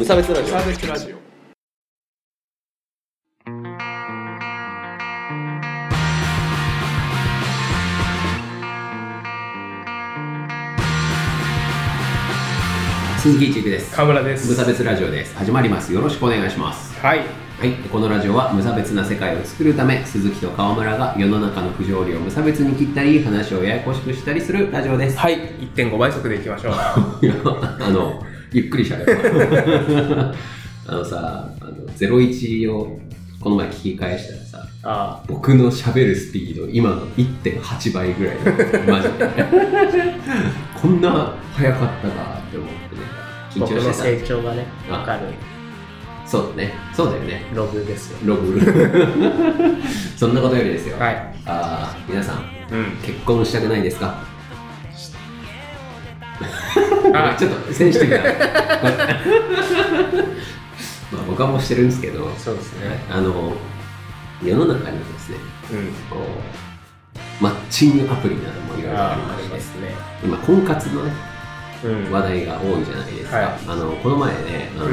無差別ラジオ。サーベスラジオ。鈴木一育です。河村です。無差別ラジオです。始まります。よろしくお願いします。はい。はい。このラジオは無差別な世界を作るため鈴木と川村が世の中の不条理を無差別に切ったり話をややこしくしたりするラジオです。はい。1.5倍速でいきましょう。あのゆっくりしゃべるあのさあの01をこの前聞き返したらさあ僕の喋るスピード今の1.8倍ぐらいマジで こんな速かったかって思ってね。緊僕の張して成長がねあ。分かる。たそうだね。そうだよね。ログですよ。ログ。そんなことよりですよ、はい。あー皆さんうん。結婚したくないですか？あちょっとセンシティブなまあ僕はもうしてるんですけど、そうですね。あの世の中にはですねうん。こうマッチングアプリなどもいろいろあありましてね。今婚活のねうん。話題が多いじゃないですか、はい。あのこの前ねあの、うん。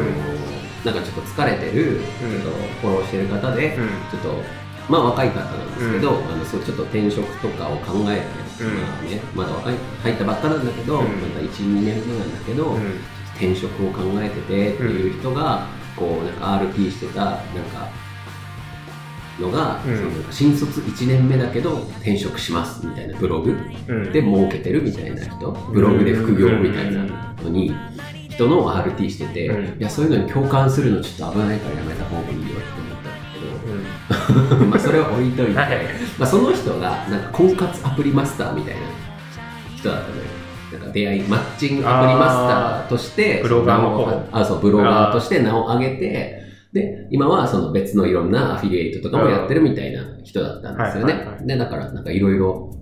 なんかちょっと疲れてる、うん。ちょっとフォローしてる方で、うん。ちょっとまあ若い方なんですけど、あのそうちょっと転職とかを考えて、うんまあね、まだ若い入ったばっかなんだけど、うん。まだ12年目なんだけど、うん。転職を考えててっていう人が、こうなんか RP してたなんかのが、うん。その新卒1年目だけど転職しますみたいなブログうん。で儲けてるみたいな人ブログで副業みたいなのに人の RT してて、うん。いやそういうのに共感するのちょっと危ないからやめた方がいいよって思ったけど、うん。まあそれは置いといて、はい。まあ、その人がなんか婚活アプリマスターみたいな人だったのよ。なんか出会いマッチングアプリマスターとしてブロガーあそうブロガーとして名を挙げてで今はその別のいろんなアフィリエイトとかもやってるみたいな人だったんですよね、はいはいはい。でだからなんかいろいろ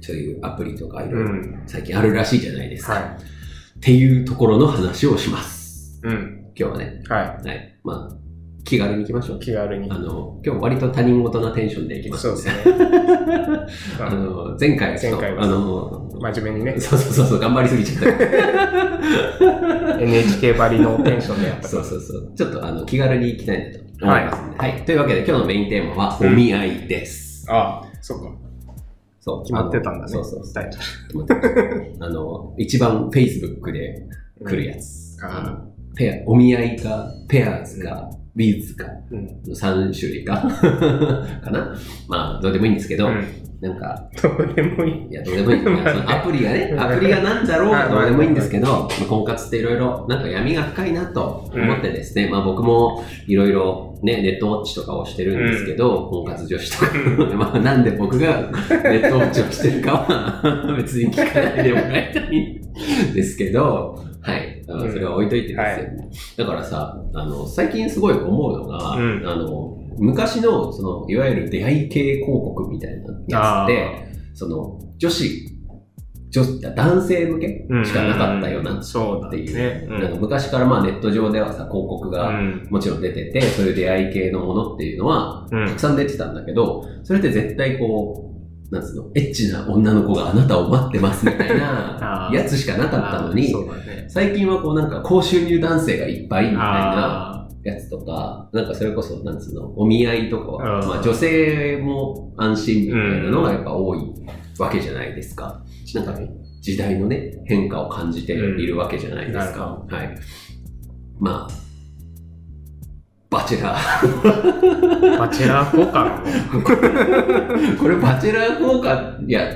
そういうアプリとかいろいろうん。最近あるらしいじゃないですか、はっていうところの話をします。いうん。今日はね。ははい。まあ気軽に行きましょう。い気軽に。あの今日割と他人事なテンションでいきますそうですね。あ。の前回は前回はあの真面目にね。そうそうそうそう頑張りすぎちゃった。NHK ばりのテンションでやった。そうそうそう。ちょっとあの気軽に行きたいなと思いますんで、はい。というわけで今日のメインテーマはお見合いです、ああそうか。そう。決まってたんだね。そうそうそう。タイト決まってた。あの一番 Facebook で来るやつ、うん。あのペアお見合いかペアーズか、ウィズかルうん。の3種類か かな。まあどうでもいいんですけど、うん。なんかどうでもいい。いや、どうでもいい。アプリがね、アプリがなんだろうがどうでもいいんですけど、まあ婚活っていろいろなんか闇が深いなと思ってですね、まあ僕もいろいろね、ネットウォッチとかをしてるんですけど、婚活女子とか、まあなんで僕がネットウォッチをしてるかは別に聞かないでもらいたいんですけど、はい。あのうん。それは置いといてですよ、だからさ、あの、最近すごい思うのが、うん。あの、昔の、その、いわゆる出会い系広告みたいなやつって、その女子女男性向けしかなかったよなっそうだていう、ね。うん。なんか昔からまあネット上ではさ広告うがん。もちろん出てて、そういう出会い系のものっていうのはうん。たくさん出てたんだけどそれって絶対こうなんつうの？エッチな女の子があなたを待ってますみたいな やつしかなかったのにね。最近はこうなんか高収入男性がいっぱいみたいなあやつとか、なんかそれこそ、なんつうの、お見合いとかまあ女性も安心みたいなのがやっぱ多いわけじゃないですか。なんか時代のね、変化を感じているわけじゃないですうんか。はい。まあ、バチェラー。ーバチェラー効果 これバチェラー効果、いや、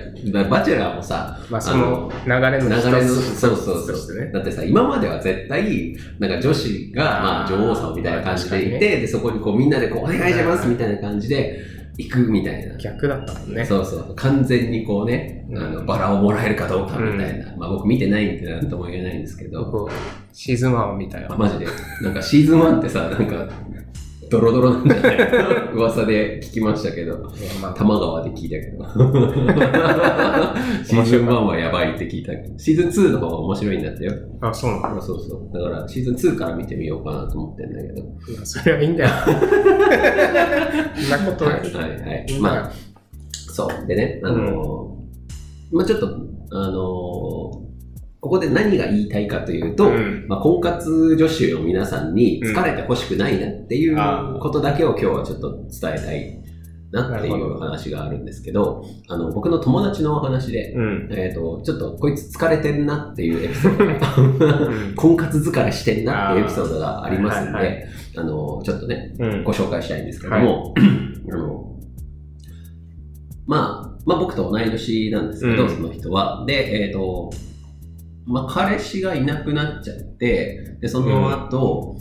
バチェラーもさ、まあその流れの流れの、そうそうそう。だってさ、今までは絶対、なんか女子が、まあ女王様みたいな感じでいて、で、そこにこうみんなでこう、お願いしますみたいな感じで行くみたいな。逆だったもんねそうそう。完全にこうね、あの、うんバラをもらえるかどうかみたいな。まあ僕見てないんでなんとも言えないんですけど、僕シーズン1を見たよあマジで。なんかシーズン1ってさ、なんか、ドロドロなんじゃない噂で聞きましたけど。いやまあ玉川で聞いたけど。シーズン1はやばいって聞いたけど。シーズン2の方が面白いんだったよ。あそうなんだそうそう。だからシーズン2から見てみようかなと思ってんだけど。それはいいんだよそんなことはいはいはいいい。まあ、そう。でね、あのーまあちょっと、あのーここで何が言いたいかというと、うん。まあ、婚活女子の皆さんに疲れてほしくないなっていうあー。ことだけを今日はちょっと伝えたいなっていう話があるんですけど、あの、僕の友達のお話で、うん。えっ、と、ちょっとこいつ疲れてんなっていうエピソード 婚活疲れしてんなっていうエピソードがありますんで、はいはいあの、ちょっとね、うん。ご紹介したいんですけども、あの、まあ、まあ僕と同い年なんですけど、うん。その人は。で、えっ、と、まあ彼氏がいなくなっちゃって、で、その後、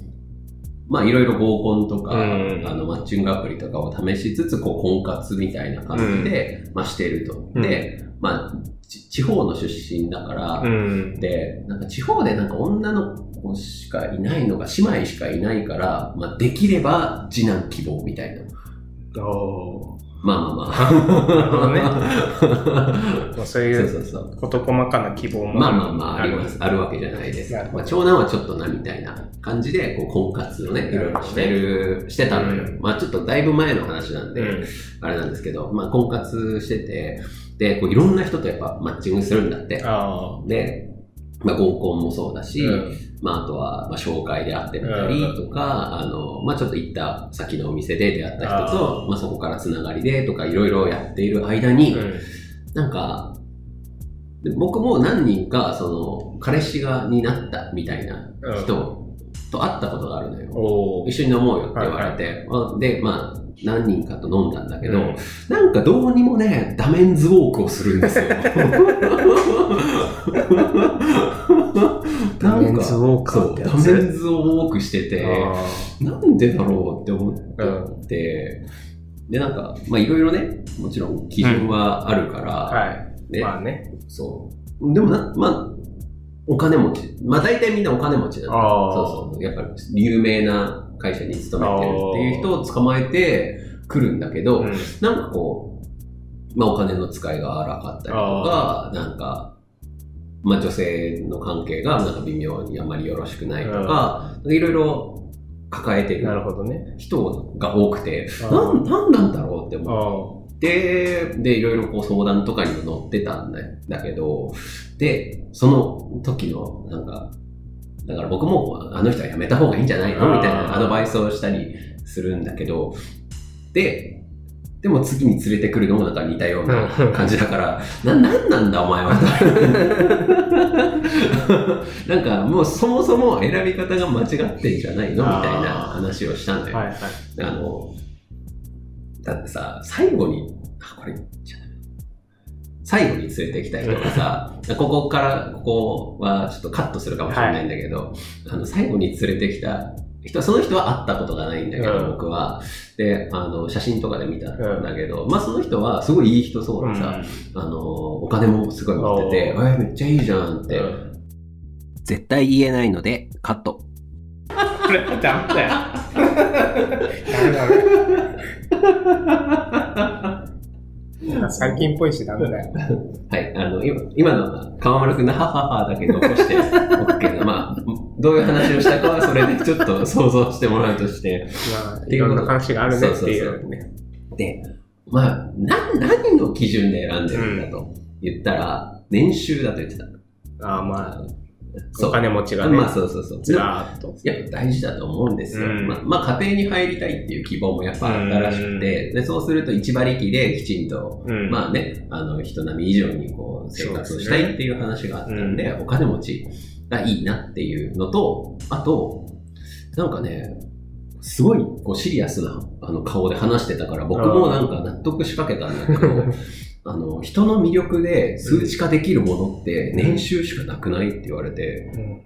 まあいろいろ合コンとか、うんあのマッチングアプリとかを試しつつ、こう婚活みたいな感じで、まあしてると。うんで、まあ、ち地方の出身だから、うん。で、なんか地方でなんか女の子しかいないのが姉妹しかいないから、まあできれば次男希望みたいな。おまあまあまなるほどね そういう。事細かな希望もまあまあまああります。あるわけじゃないですまあ、長男はちょっとなみたいな感じで、こう婚活をね、いろいろしてる、してたのよ。うんまあちょっとだいぶ前の話なんで、うん。あれなんですけど、まあ婚活してて、で、こういろんな人とやっぱマッチングするんだって。あで、まあ合コンもそうだあ。し、うん。まあ、あとは、まあ、紹介で会ってみたりとか、あの、まあ、ちょっと行った先のお店で出会った人と、まあ、そこからつながりでとか、いろいろやっている間に、うん。なんか、で僕も何人か、その、彼氏が、になったみたいな人と会ったことがあるのよ。一緒に飲もうよって言われて、あで、まあ、何人かと飲んだんだけど、うんなんかどうにもね、ダメンズウォークをするんですよ。ダメンズウォーカーってやつそうダメンズウォークしてて、あなんでだろうって思って、で、なんか、まあいろいろね、もちろん基準はあるから、あ。はい。ねまあね。そう。でもな、まあ、お金持ち。まあ大体みんなお金持ちなの。ああ。そうそう。やっぱり有名な会社に勤めてるっていう人を捕まえて来るんだけど、うん。なんかこう、まあお金の使いが荒かったりとか、なんか、まあ女性の関係がなんか微妙にあんまりよろしくないとか、いろいろ抱えてなるるほどね。人が多くて、あなん、なんなんだろうってあ思あ。って、で、いろいろこう相談とかにも乗ってたんだだけど、で、その時の、なんか、だから僕もあの人は辞めた方がいいんじゃないの？みたいなアドバイスをしたりするんだけど、で、でも次に連れてくるのもなんか似たような感じだから、な、なんなんだお前は。なんかもうそもそも選び方が間違ってんじゃないの？みたいな話をしたんだよ。はいはい。あの、だってさ、最後に、あ、これ、最後に連れてきた人がさ、ここから、ここはちょっとカットするかもしれないんだけど、あの、最後に連れてきた人、その人は会ったことがないんだけど、うん僕は。で、あの、写真とかで見たんだけど、まあその人はすごいいい人そうでさ、あの、お金もすごい持ってて、えおーめっちゃいいじゃんって。うん絶対言えないので、カット。これダメだよ。ダメダメ。最近っぽいしダメだよ。はい、あの、今今のは川丸くんのハハハだけ残しておくけど、まあ、どういう話をしたかはそれでちょっと想像してもらうとして。まあ、いろんな話があるねっていうね。で、まあ、な、何の基準で選んでるんだと言ったら、年収だと言ってた。ああ、まあ。お金持ちがねまあ、そうそうそう。ずらーっと。やっぱ大事だと思うんですよ。うんまあ、まあ、家庭に入りたいっていう希望もやっぱあったらしくて、で、そうすると一馬力できちんと、うんまあね、あの、人並み以上にこう、生活をしたいっていう話があったんで、お金持ちがいいなっていうのと、あと、なんかね、すごいこうシリアスなあの顔で話してたから、僕もなんか納得しかけたんだけど、あの、人の魅力で数値化できるものって年収しかなくないって言われて、うん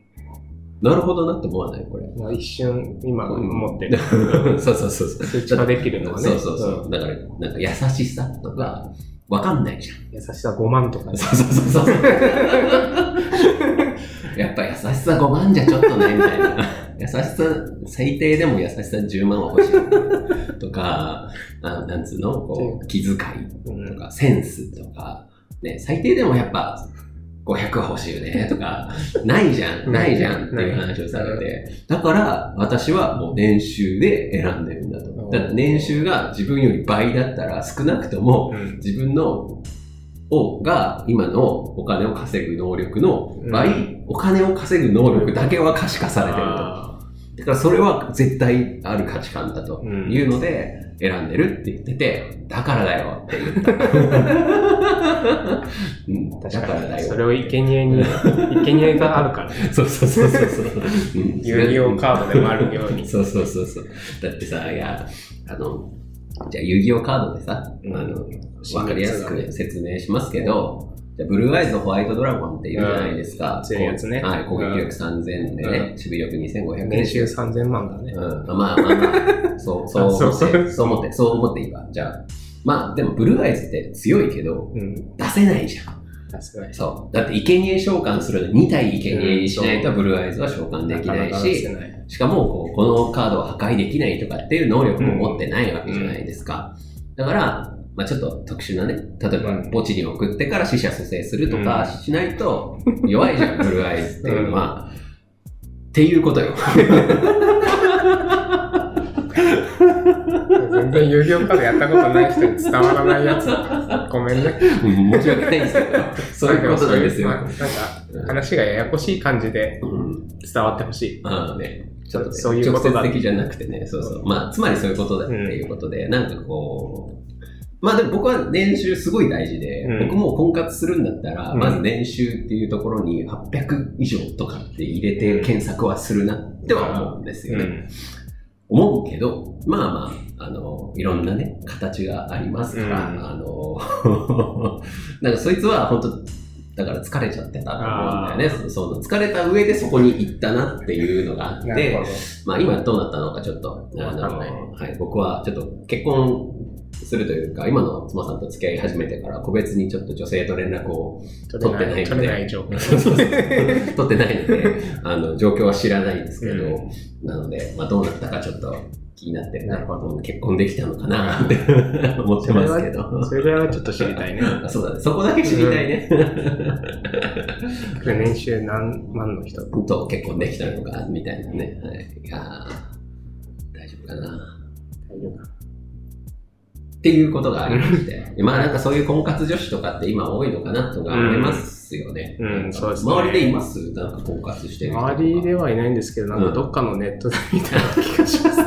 なるほどなって思わないこれ。まあ、一瞬、今思ってる。そうそうそうそう。数値化できるのはね。そうそうそう。だから、なんか優しさとか、わかんないじゃん優しさ5万とかね。そうそうそうそう。やっぱ優しさ5万じゃちょっとね、みたいな。優しさ、最低でも優しさ10万は欲しい。とか、あなんつうの？こう、気遣いうんとか、センスとか、ね、最低でもやっぱ、500は欲しいよね、とか、ないじゃん、うん。ないじゃんっていう話をされて、だから私はもう年収で選んでるんだと。だ年収が自分より倍だったら少なくともうん。自分のを、が、今のお金を稼ぐ能力の倍、うお金を稼ぐ能力だけは可視化されてると。あだからそれは絶対ある価値観だとうんいうので選んでるって言ってて、だからだよって言った。うん、ーだ確からに。かだよ。それを生贄に、生贄があるからね。そうそうそうそうそう。うん遊戯王カードでもあるように。そうそうそうそう。だってさ、いや、あの、じゃあ遊戯王カードでさ、あうんの、わかりやすく説明しますけど、じゃあブルーアイズとホワイトドラゴンっていうじゃないですか。うん強いやつねはい、攻撃力3000でね、う守備力2500年収3000万だね。うん、まあまあまあ、そう、そう思そうって、そう思って、そう思っていいわ。じゃあ、まあでもブルーアイズって強いけど、うん。出せないじゃん。確かに。そう。だって生贄召喚するの2体生贄にしないとブルーアイズは召喚できないし、しかもこう、このカードを破壊できないとかっていう能力も持ってないわけじゃないですか。だから、まあちょっと特殊なね、例えばうん墓地に送ってから死者蘇生するとかしないと弱いじゃん、ブルーアイズっていうのは。っていうことよ。全然遊戯王カードやったことない人に伝わらないやつだ。ごめんね。うん申し訳ないんですけど、そういうことなんですよ。なんか話がややこしい感じでうん伝わってほしい。あのね、ちょっとね、そういうことだ直接的じゃなくてね、そうそう。まあ、つまりそういうことだっていうことで、なんかこう、まあでも僕は年収すごい大事で、うん僕も婚活するんだったら、うんまず年収っていうところに800以上とかって入れて検索はするなっては思うんですよね。うん思うけど、まあまあ、あの、いろんなね、形がありますから、うん。あの、なんかそいつは本当だから疲れちゃってたと思うんだよね。そその疲れた上でそこに行ったなっていうのがあって。まあ今どうなったのかちょっと、あの、はい、僕はちょっと結婚するというか、今の妻さんと付き合い始めてから個別にちょっと女性と連絡を取ってない取れない状況。そうそうそう取ってないので、あの、状況は知らないんですけど、うなので、まあどうなったかちょっと気になってなるほど結婚できたのかな？って思ってますけど。それぐらいはちょっと知りたいね。あそうだね。そこだけ知りたいね。年収何万の人？と結婚できたのか、みたいなね。はい、いやー大丈夫かな。大丈夫かっていうことがありまして。まあなんかそういう婚活女子とかって今多いのかなとか思いますよね。うんうんそうですね周りでいます？なんか婚活してる人。周りではいないんですけど、なんかどっかのネットで見たような気がします。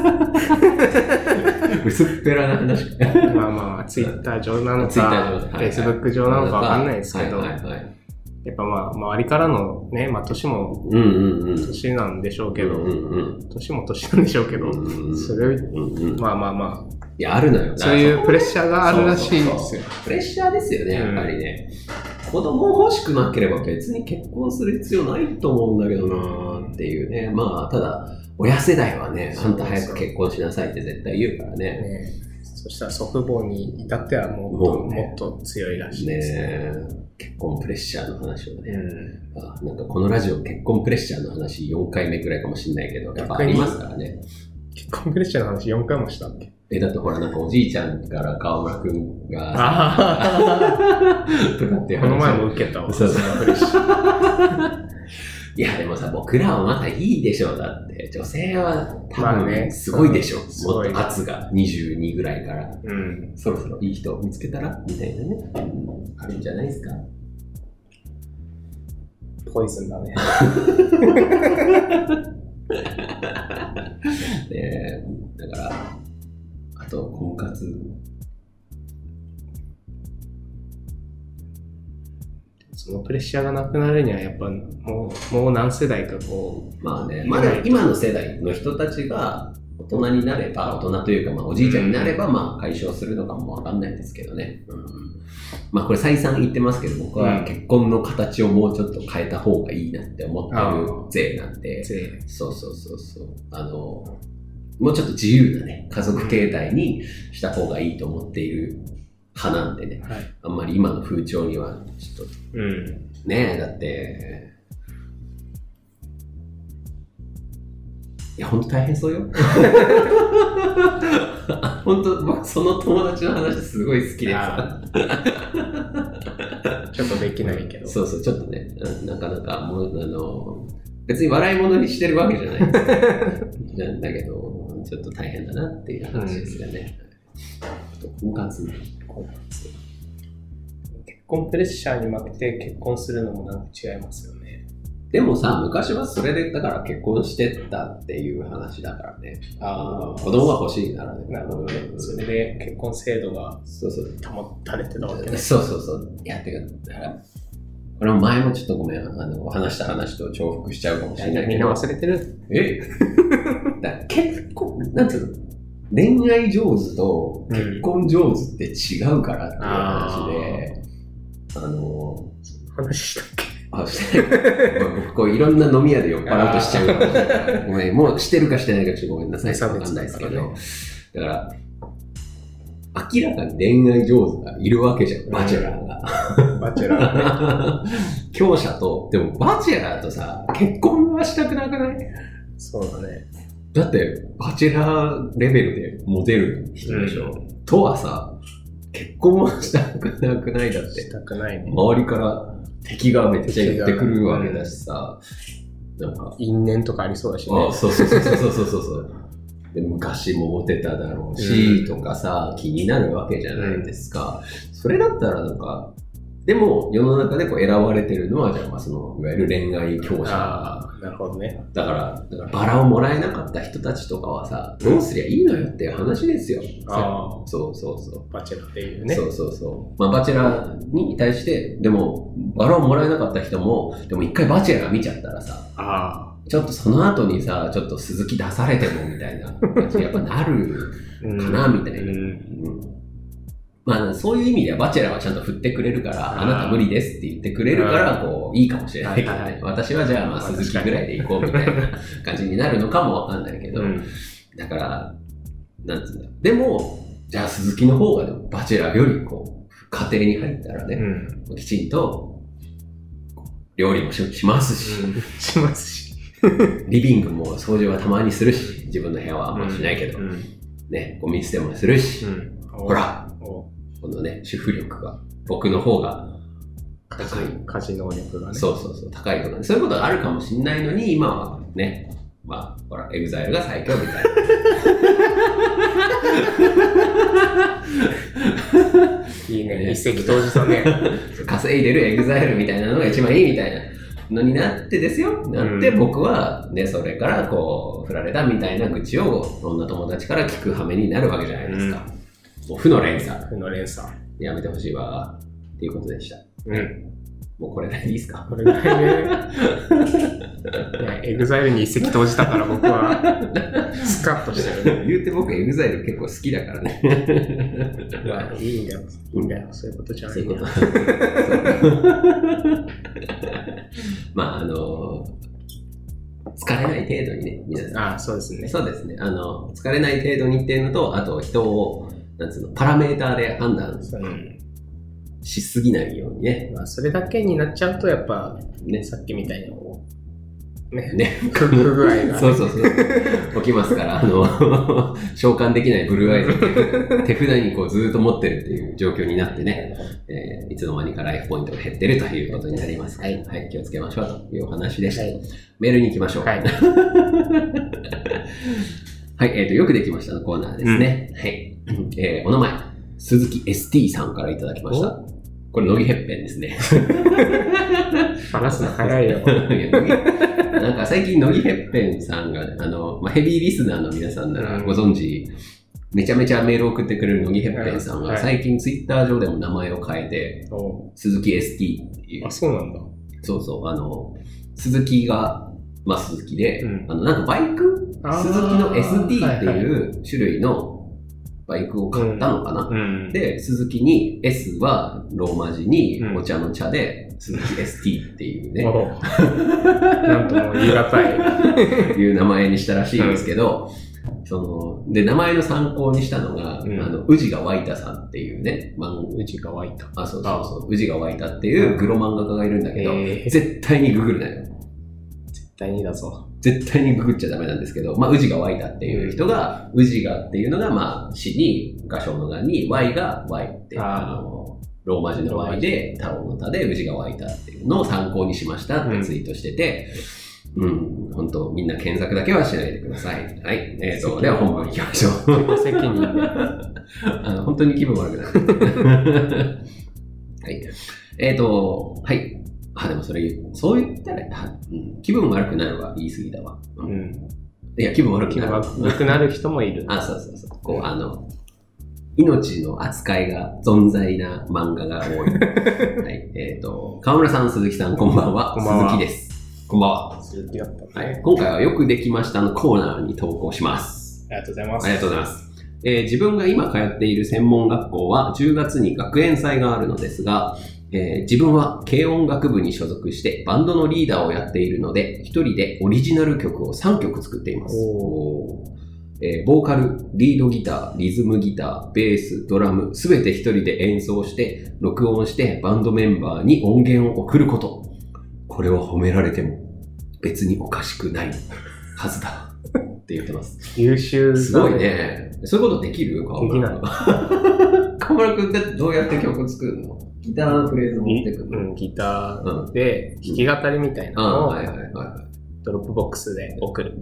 薄っぺらな話。まあまあ、ツイッター上なのか、上フェイスブック上なのかわかんないですけど、はいはいはい。やっぱまあ、周りからのね、まあ年も。年なんでしょうけど、うんうん年も年なんでしょうけど、うんうん。それを、うんうん。まあまあまいや、あるのよ。あ、そういうプレッシャーがあるらしいですよ。プレッシャーですよね、やっぱりね。子供欲しくなければ別に結婚する必要ないと思うんだけどなーっていうね。まあ、ただ、親世代はね、あんた早く結婚しなさいって絶対言うからね。ねそしたら祖父母に至ってはもっと、ねもっと強いらしいですね。ね結婚プレッシャーの話をね。うんあなんかこのラジオ結婚プレッシャーの話4回目くらいかもしれないけど、やっぱありますからね。結婚プレッシャーの話4回もしたっけ？え、だってほらなんかおじいちゃんから川村くんが、あとかってこの前話も受けたわ。そうそう。いや、でもさ、僕らはまだいいでしょう、だって。女性は多まあね分すごいでしょ。すごいもっと圧が22ぐらいから。うん。そろそろいい人を見つけたら？みたいなね。うんあるんじゃないですか？ポイズンだね。で、だから、あと、婚活。そのプレッシャーがなくなるには、やっぱもう、もう何世代かこまあね、まあでも今の世代の人たちが大人になれば、大人というか、まあおじいちゃんになれば、まあ解消するのかもわかんないですけどね。うんまあこれ再三言ってますけど、僕は結婚の形をもうちょっと変えた方がいいなって思ってる勢なんでう、、税。そうそうそうそう。あの、もうちょっと自由なね、家族形態にした方がいいと思っている派なんでね、はい。あんまり今の風潮にはちょっとうん。ねえ、だって、いや、ほんと大変そうよ。本当僕、その友達の話すごい好きでさ。ちょっとできないけど。そうそう、ちょっとね、うんなかなか、もう、あの、別に笑い物にしてるわけじゃない なんだけど、ちょっと大変だなっていう話ですよね。婚活。婚活。結婚プレッシャーに負けて結婚するのもなんか違いますよね。でもさ、昔はそれで、だから結婚してたっていう話だからね。あ子供が欲しいならね。なるほどね。うんそれで結婚制度がそうそう。保たれてたわけね。そうそうそう。いや、てか、だから、これも前もちょっとごめん、あの、話した話と重複しちゃうかもしれないみんなけど。忘れてるえ？だ結構、なんつうの？恋愛上手と結婚上手って違うからっていう話で、あの、話したっけ？あ、してない。僕、こういろんな飲み屋で酔っ払うとしちゃうかもしれない。ごめん、もうしてるかしてないかちょっとごめんなさい。わかんないですけど。だから、明らかに恋愛上手がいるわけじゃん、バチェラーが。バチェラー。強者と、でもバチェラーとさ、結婚はしたくなくない？そうだね。だって、バチェラーレベルでモテる人でしょ。とはさ、結婚はしたくなくないだってし。たくないね。周りから敵がめっちゃ言ってくるわけだしさ、なんか、因縁とかありそうだしね。あそうそうそうそうそうそうそう。で昔もモテただろうし、とかさ、気になるわけじゃないですか。それだったらなんか、でも世の中でこう選ばれてるのは、じゃあまあその、いわゆる恋愛強者。ああ、なるほどね。だから、だからバラをもらえなかった人たちとかはさ、どうすりゃいいのよっていう話ですよ。あそうそうそう。あ、バチェラーっていうね。そうそうそう。まあ、バチェラーに対して、でも、バラをもらえなかった人も、でも一回バチェラー見ちゃったらさ、あちょっとその後にさ、ちょっと鈴木出されてもみたいなやっぱなるかな、みたいな。うんうんまあ、そういう意味ではバチェラーはちゃんと振ってくれるから、あなた無理ですって言ってくれるから、こう、いいかもしれないけどはいはいはい。ね私はじゃあ、まあ、鈴木ぐらいで行こうみたいな感じになるのかもわかんないけど、うんだから、なんつうんだ。でも、じゃあ鈴木の方がバチェラーよりこう、家庭に入ったらね、うん。きちんと、料理もししますし、しますし。リビングも掃除はたまにするし、自分の部屋はあんましないけど、うん。ね、ゴミ捨てもするし、うん。ほら、お。このね、主婦力が、僕の方が家高い。事家事能力がね。そうそうそう、高いとか、そういうことがあるかもしれないのに、今はね、まあ、ほら、 EXILE が最強みたいな。いいね。ね一石投じたね。稼いでる EXILE みたいなのが一番いいみたいなのになってですよ。なってうん僕はね、それからこう、振られたみたいな愚痴を女友達から聞く羽目になるわけじゃないですか。もう負の連鎖。負の連鎖。やめてほしいわ。っていうことでした。うん。もうこれでいいですか？これぐらいね。いや、 EXILE に一石投じたから僕は、スカッとしてるね。言うて僕 EXILE 結構好きだからね。まあ、いいんだよ。いいんだよ。そういうことじゃないそういうこと。まあ、あの、疲れない程度にね、皆さん。ああ、そうですね。そうですね。あの、疲れない程度にっていうのと、あと人を、なんつうの、パラメーターで判断うんしすぎないようにね。まあ、それだけになっちゃうと、やっぱ、ね。さっきみたいにこう、ね、ね。くぐ具合が、そうそうそう。起きますから、あの、召喚できないブルーアイズを手手札にこうずーっと持ってるっていう状況になってね、えーいつの間にかライフポイントが減ってるということになります。はいはい、気をつけましょうというお話でした。はい。メールに行きましょう。はい。はい、えっ、と、よくできましたのコーナーですね。はい。えーお名前、鈴木 ST さんからいただきました。これ、乃木へっぺんですね。話すの早いよ。いなんか最近、乃木へっぺんさんが、あの、まあ、ヘビーリスナーの皆さんならご存知、めちゃめちゃメールを送ってくれる乃木へっぺんさんが、はい。最近ツイッター上でも名前を変えて、お。鈴木 ST っていう。あ、、そうなんだ。そうそう、あの、鈴木が、まあ鈴木で、うん。あの、なんかバイク？鈴木の ST っていう種類のバイクを買ったのかな、うん。で、鈴木に S はローマ字にうん。お茶の茶で、鈴木 ST っていうね、おなんとも言い難い。いう名前にしたらしいんですけど、その、で、名前の参考にしたのが、うん。あの、宇治が湧いたさんっていうね、漫うちが湧いた。あ、そうそうそう、宇治が湧いたっていうグロ漫画家がいるんだけど、え。ー、絶絶対にググるなよ。対にだぞ。絶対にググっちゃダメなんですけど、まあ、宇治が湧いたっていう人が、宇治がっていうのが、まあ、死に、画商の画に、Y が Y って、あの、ローマ字の Y で、太郎の田で宇治が湧いたっていうのを参考にしましたってツイートしてて、うん、本当みんな検索だけはしないでください。はい。えーと、では本文行きましょう。責任で。あの本当に気分悪くなる。はい。えっ、と、はい。あ、でもそれ、そう言ったら、あうん、気分悪くなるは言い過ぎだわ。ううんん。いや、気分悪く気なる。が悪くなる人もいる。あ、そうそうそう。こう、あの、命の扱いが存在な漫画が多い。はい。えっ、と、河村さん、鈴木さん、こんばんは。こんばんは鈴木です。こんばんは。続きだったね。はい。今回はよくできましたのコーナーに投稿します。ありがとうございます。ありがとうございます。えー自分が今通っている専門学校は10月に学園祭があるのですが、えー自分は軽音楽部に所属してバンドのリーダーをやっているので、一人でオリジナル曲を3曲作っています。おえーボーカル、リードギター、リズムギター、ベース、ドラム、すべて一人で演奏して、録音してバンドメンバーに音源を送ること。これを褒められても別におかしくないはずだ。って言ってます。優秀だすごい。ね。そういうことできる？できないい。河村君ってどうやって曲作るの？ギターのフレーズ持ってくるの、うん、ギタうんーで弾き語りみたいなのをはいはいはいはドロップボックスで送る。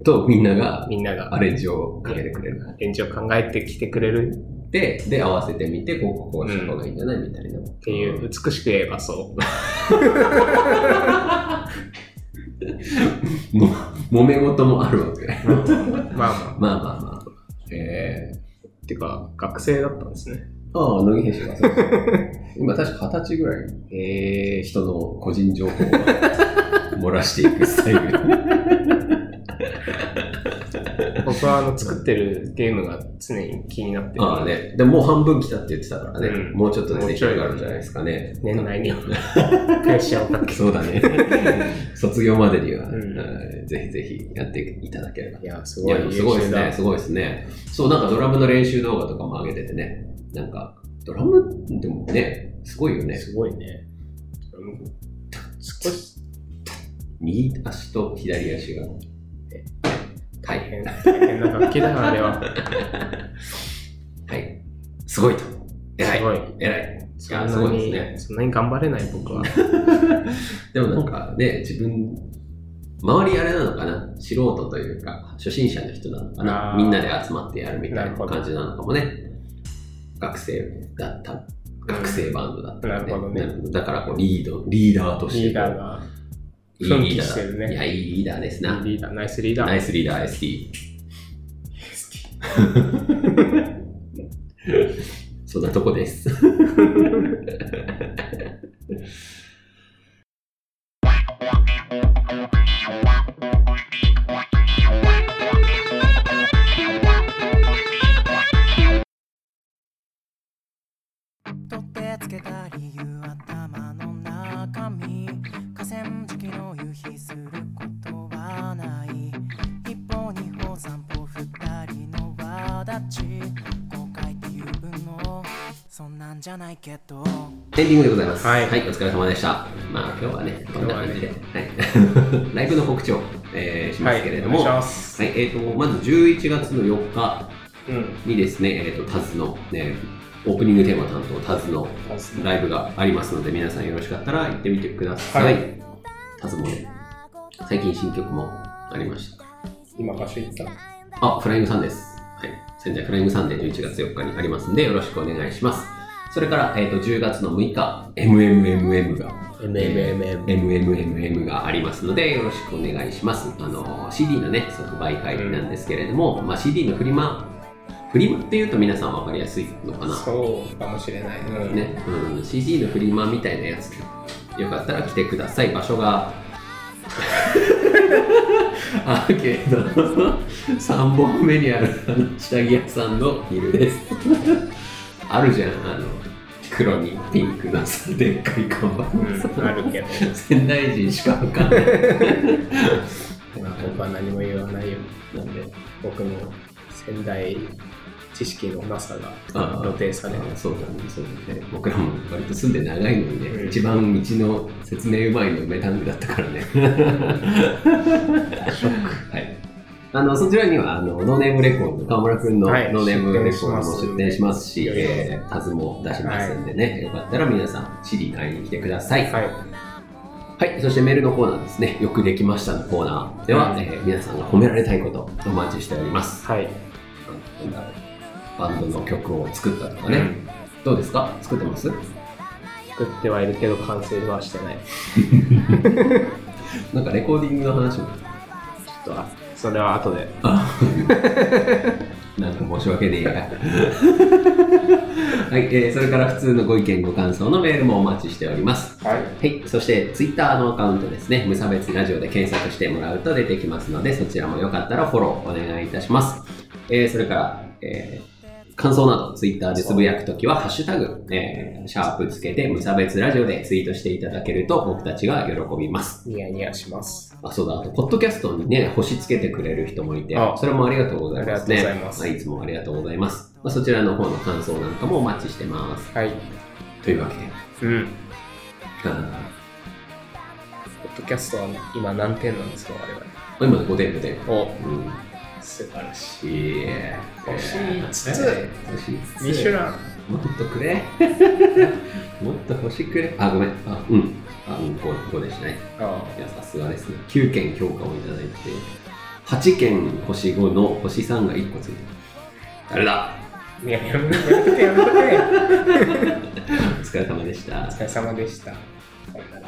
い。と、みんながみんながアレンジをかけてくれる。演じを考えてきてくれるで、で、合わせてみて、こう、こうした方がいいんじゃないみたいな。っっていう、美しく言えばそう。も、揉め事もあるわけ。まあまあ。まあまあまあ。えてか、学生だったんですね。ー、ああ、乃木兵士がそうそう今確か二十歳ぐらいえ人の個人情報を漏らしていくスタイル。ー、僕はあの作ってるゲームが常に気になってる。ああね。でももう半分来たって言ってたからね。うんもうちょっとで出来上がるんじゃないですかね。年内にはプレッシャーをかけて。そうだね。卒業までには、うんはいぜひぜひやっていただければ。いや、すごいでもすごいですね。すごいですね。そう、なんかドラムの練習動画とかも上げててね。なんか、ドラムでもね、すごいよね。すごいね。うん少し右足と左足が。大変、大変な楽器だよ、あれは。はい。すごいと。偉いす。ごい。偉い。いや、そんなすごいですに、ね。そんなに頑張れない僕は。でもなんかね、自分、周りあれなのかな？素人というか、初心者の人なのかな？みんなで集まってやるみたいな感じなのかもね。学生だった。学生バンドだったらなるほどねだからこうリード、リーダーとして。リーダーが、いいリーダーだ。いや、いいリーダーですな。リーダー、ナイスリーダー。ナイスリーダー ST。そんなとこです。エンディングでございます。はいお疲れ様でした。まあ今日はね、こんな感じで。今はい、ライブの告知を、えーしますけれども、はいはいえー、とまず11月の4日うん。にですね、えー、とタズの、ね、オープニングテーマ担当タズのライブがありますので、皆さんよろしかったら行ってみてください。はいタズもね、最近新曲もありました。今場所行ったあ、 FLYING SON です。はい。仙台 FLYING SON で11月4日にありますんで、よろしくお願いします。それから、えっ、と、10月の6日、MMMM が、MMMM。MMMM がありますので、よろしくお願いします。あの、CD のね、即売会なんですけれども、まあ、CD のフリマ、フリマっていうと皆さん分かりやすいのかな。そうかもしれない。うん。ね、うん、CD のフリマみたいなやつよかったら来てください場所が アーケードの3本目にあるあの下着屋さんのビルですあるじゃんあの黒にピンクのさでっかい看板うん、あるけど。仙台人しかわかんない僕は何も言わないよ。なんで僕の仙台知識のなさがあ露呈される。そうだねそうだね僕らも割と住んで長いのにね、うん一番道の説明うまいのメタングだったからねはいあのそちらにはあのノーネームレコード川村君のノはいーネームレコードも出出店しますすし、いろいろえータズも出しますんでね、よかったら皆さん CD 買いに来てください、はい。はい、そしてメールのコーナーですね。よくできましたのコーナーでは、うんえー皆さんが褒められたいことお待ちしております。はい。なんだろうバンドの曲を作ったとかね。どうですか？作ってます？作ってはいるけど完成はしてない。なんかレコーディングの話も。っとあ、それは後で。なんか申し訳ねえや。はい、えー、それから普通のご意見ご感想のメールもお待ちしております。はい。はい、そしてツイッターのアカウントですね、無差別ラジオで検索してもらうと出てきますので、そちらもよかったらフォローお願いいたします。えー、それから、えー感想などツイッターでつぶやくときは、ハッシュタグ、えー、シャープつけて無差別ラジオでツイートしていただけると僕たちが喜びます。ニヤニヤします。あ、そうだ、あと、ポッドキャストにね、星つけてくれる人もいてあ、それもありがとうございますね。ありがとうございますはい、いつもありがとうございます。まあ、そちらの方の感想なんかもお待ちしてます。はい。というわけで、うん。あポッドキャストは今何点なんですか、我ー今で5点5点。々。お、うん。素晴らしい。いいえ。星5つ星5つミシュラン。もっとくれ。もっと星くれ。あ、ごめん。あ、うん。あ、うん、5, 5でしたね。あいや、さすがですね。9件評価をいただいて、8件星5の星3が1個ついてる。誰だ？あ。いや、やめとけ、やめとけ。お疲れ様でしたお。疲れ様でした。さよなら。